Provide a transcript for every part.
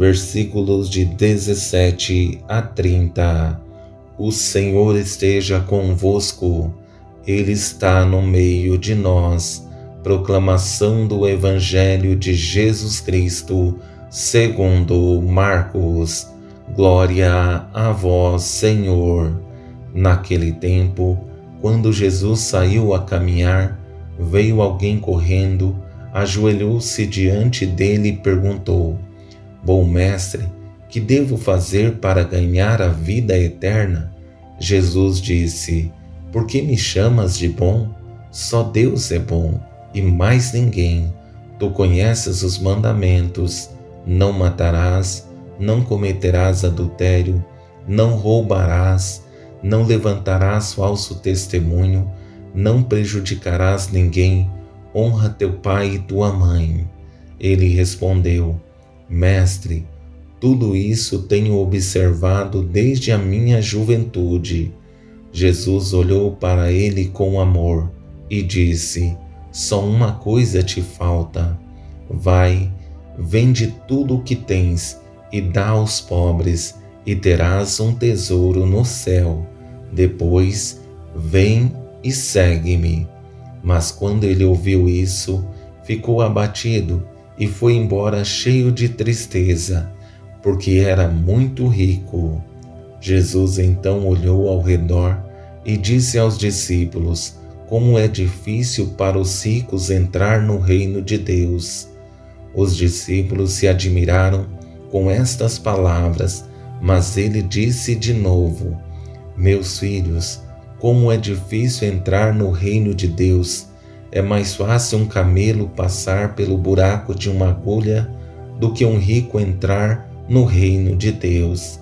versículos de 17 a 30. O Senhor esteja convosco, Ele está no meio de nós. Proclamação do Evangelho de Jesus Cristo, segundo Marcos. Glória a vós, Senhor. Naquele tempo, quando Jesus saiu a caminhar, veio alguém correndo, ajoelhou-se diante dele e perguntou: Bom mestre, que devo fazer para ganhar a vida eterna? Jesus disse: Por que me chamas de bom? Só Deus é bom e mais ninguém. Tu conheces os mandamentos: não matarás, não cometerás adultério, não roubarás, não levantarás falso testemunho, não prejudicarás ninguém, honra teu pai e tua mãe. Ele respondeu: Mestre, tudo isso tenho observado desde a minha juventude. Jesus olhou para ele com amor e disse: Só uma coisa te falta. Vai, vende tudo o que tens e dá aos pobres, e terás um tesouro no céu. Depois, vem e segue-me. Mas quando ele ouviu isso, ficou abatido e foi embora cheio de tristeza, porque era muito rico. Jesus então olhou ao redor e disse aos discípulos: Como é difícil para os ricos entrar no reino de Deus. Os discípulos se admiraram com estas palavras, mas ele disse de novo: Meus filhos, como é difícil entrar no reino de Deus. É mais fácil um camelo passar pelo buraco de uma agulha do que um rico entrar no reino de Deus.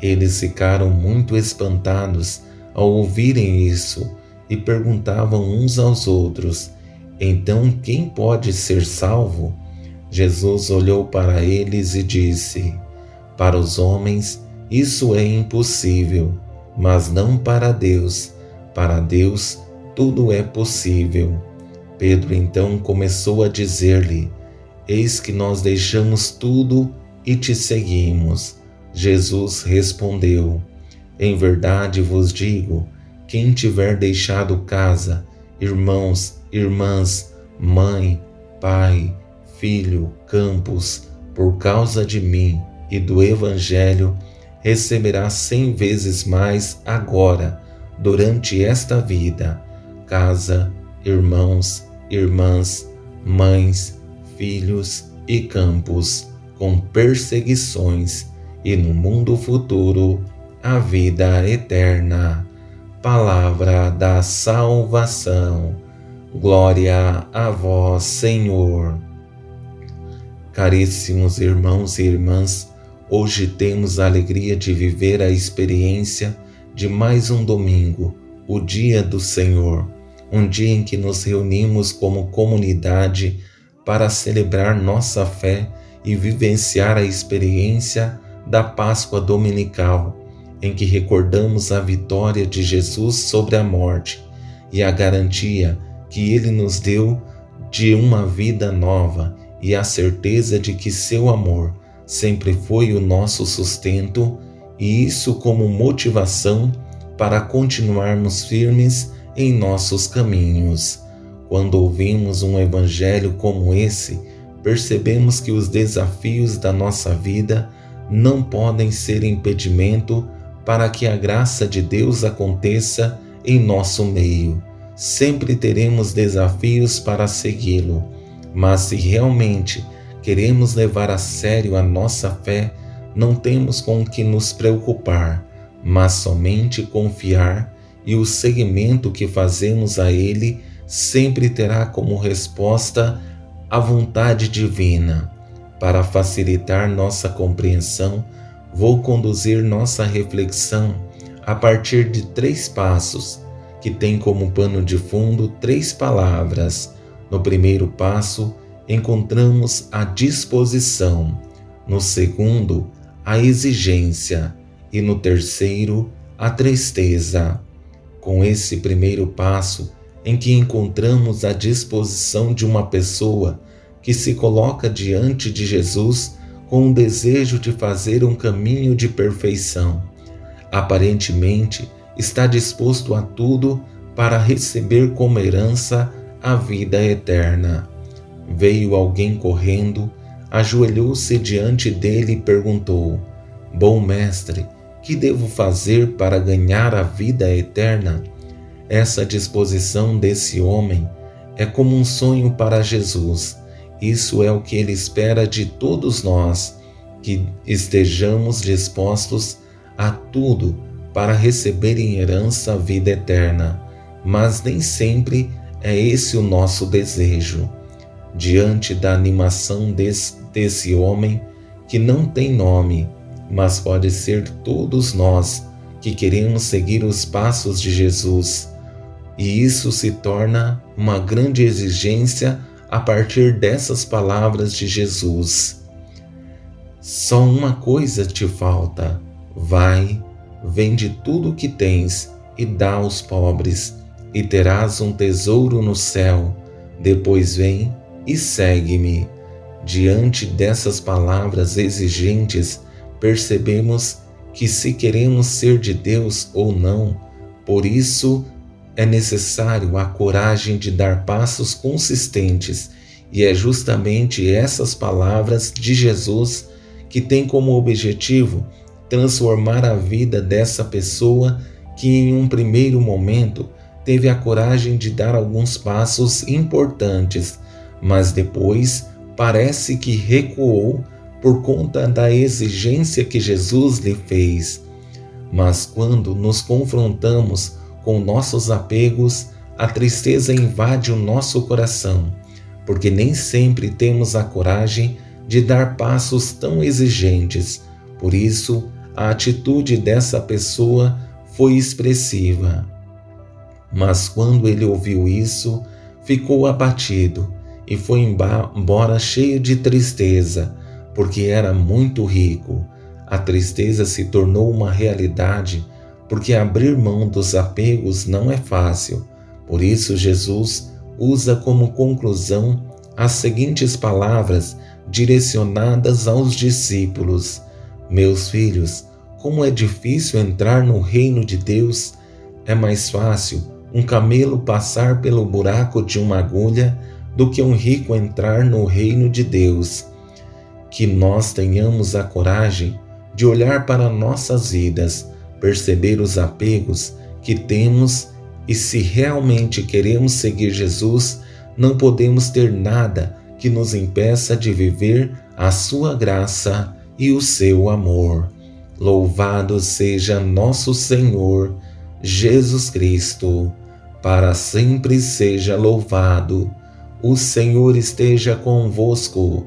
Eles ficaram muito espantados ao ouvirem isso e perguntavam uns aos outros: Então quem pode ser salvo? Jesus olhou para eles e disse: Para os homens isso é impossível, mas não para Deus. Para Deus tudo é possível. Pedro então começou a dizer-lhe: Eis que nós deixamos tudo e te seguimos. Jesus respondeu: Em verdade vos digo: quem tiver deixado casa, irmãos, irmãs, mãe, pai, filho, campos, por causa de mim e do Evangelho, receberá cem vezes mais agora, durante esta vida, casa, irmãos, irmãs, mães, filhos e campos, com perseguições, e no mundo futuro a vida eterna. Palavra da salvação. Glória a vós, Senhor. Caríssimos irmãos e irmãs, hoje temos a alegria de viver a experiência de mais um domingo, o Dia do Senhor um dia em que nos reunimos como comunidade para celebrar nossa fé e vivenciar a experiência da Páscoa Dominical, em que recordamos a vitória de Jesus sobre a morte e a garantia que ele nos deu de uma vida nova e a certeza de que seu amor sempre foi o nosso sustento e isso como motivação para continuarmos firmes em nossos caminhos. Quando ouvimos um evangelho como esse, percebemos que os desafios da nossa vida não podem ser impedimento para que a graça de Deus aconteça em nosso meio. Sempre teremos desafios para segui-lo, mas se realmente queremos levar a sério a nossa fé, não temos com o que nos preocupar, mas somente confiar e o seguimento que fazemos a Ele sempre terá como resposta a vontade divina. Para facilitar nossa compreensão, vou conduzir nossa reflexão a partir de três passos, que têm como pano de fundo três palavras. No primeiro passo, encontramos a disposição, no segundo, a exigência e no terceiro, a tristeza. Com esse primeiro passo, em que encontramos a disposição de uma pessoa que se coloca diante de Jesus com o desejo de fazer um caminho de perfeição. Aparentemente, está disposto a tudo para receber como herança a vida eterna. Veio alguém correndo, ajoelhou-se diante dele e perguntou: Bom mestre, que devo fazer para ganhar a vida eterna? Essa disposição desse homem é como um sonho para Jesus. Isso é o que ele espera de todos nós, que estejamos dispostos a tudo para receber em herança a vida eterna. Mas nem sempre é esse o nosso desejo. Diante da animação desse, desse homem, que não tem nome, mas pode ser todos nós que queremos seguir os passos de Jesus. E isso se torna uma grande exigência a partir dessas palavras de Jesus. Só uma coisa te falta: vai, vende tudo o que tens e dá aos pobres, e terás um tesouro no céu. Depois vem e segue-me. Diante dessas palavras exigentes, percebemos que se queremos ser de Deus ou não, por isso é necessário a coragem de dar passos consistentes, e é justamente essas palavras de Jesus que tem como objetivo transformar a vida dessa pessoa que em um primeiro momento teve a coragem de dar alguns passos importantes, mas depois parece que recuou por conta da exigência que Jesus lhe fez. Mas quando nos confrontamos com nossos apegos, a tristeza invade o nosso coração, porque nem sempre temos a coragem de dar passos tão exigentes. Por isso, a atitude dessa pessoa foi expressiva. Mas quando ele ouviu isso, ficou abatido e foi embora cheio de tristeza porque era muito rico. A tristeza se tornou uma realidade porque abrir mão dos apegos não é fácil. Por isso, Jesus usa como conclusão as seguintes palavras direcionadas aos discípulos: Meus filhos, como é difícil entrar no reino de Deus, é mais fácil um camelo passar pelo buraco de uma agulha do que um rico entrar no reino de Deus que nós tenhamos a coragem de olhar para nossas vidas, perceber os apegos que temos e se realmente queremos seguir Jesus, não podemos ter nada que nos impeça de viver a sua graça e o seu amor. Louvado seja nosso Senhor Jesus Cristo, para sempre seja louvado. O Senhor esteja convosco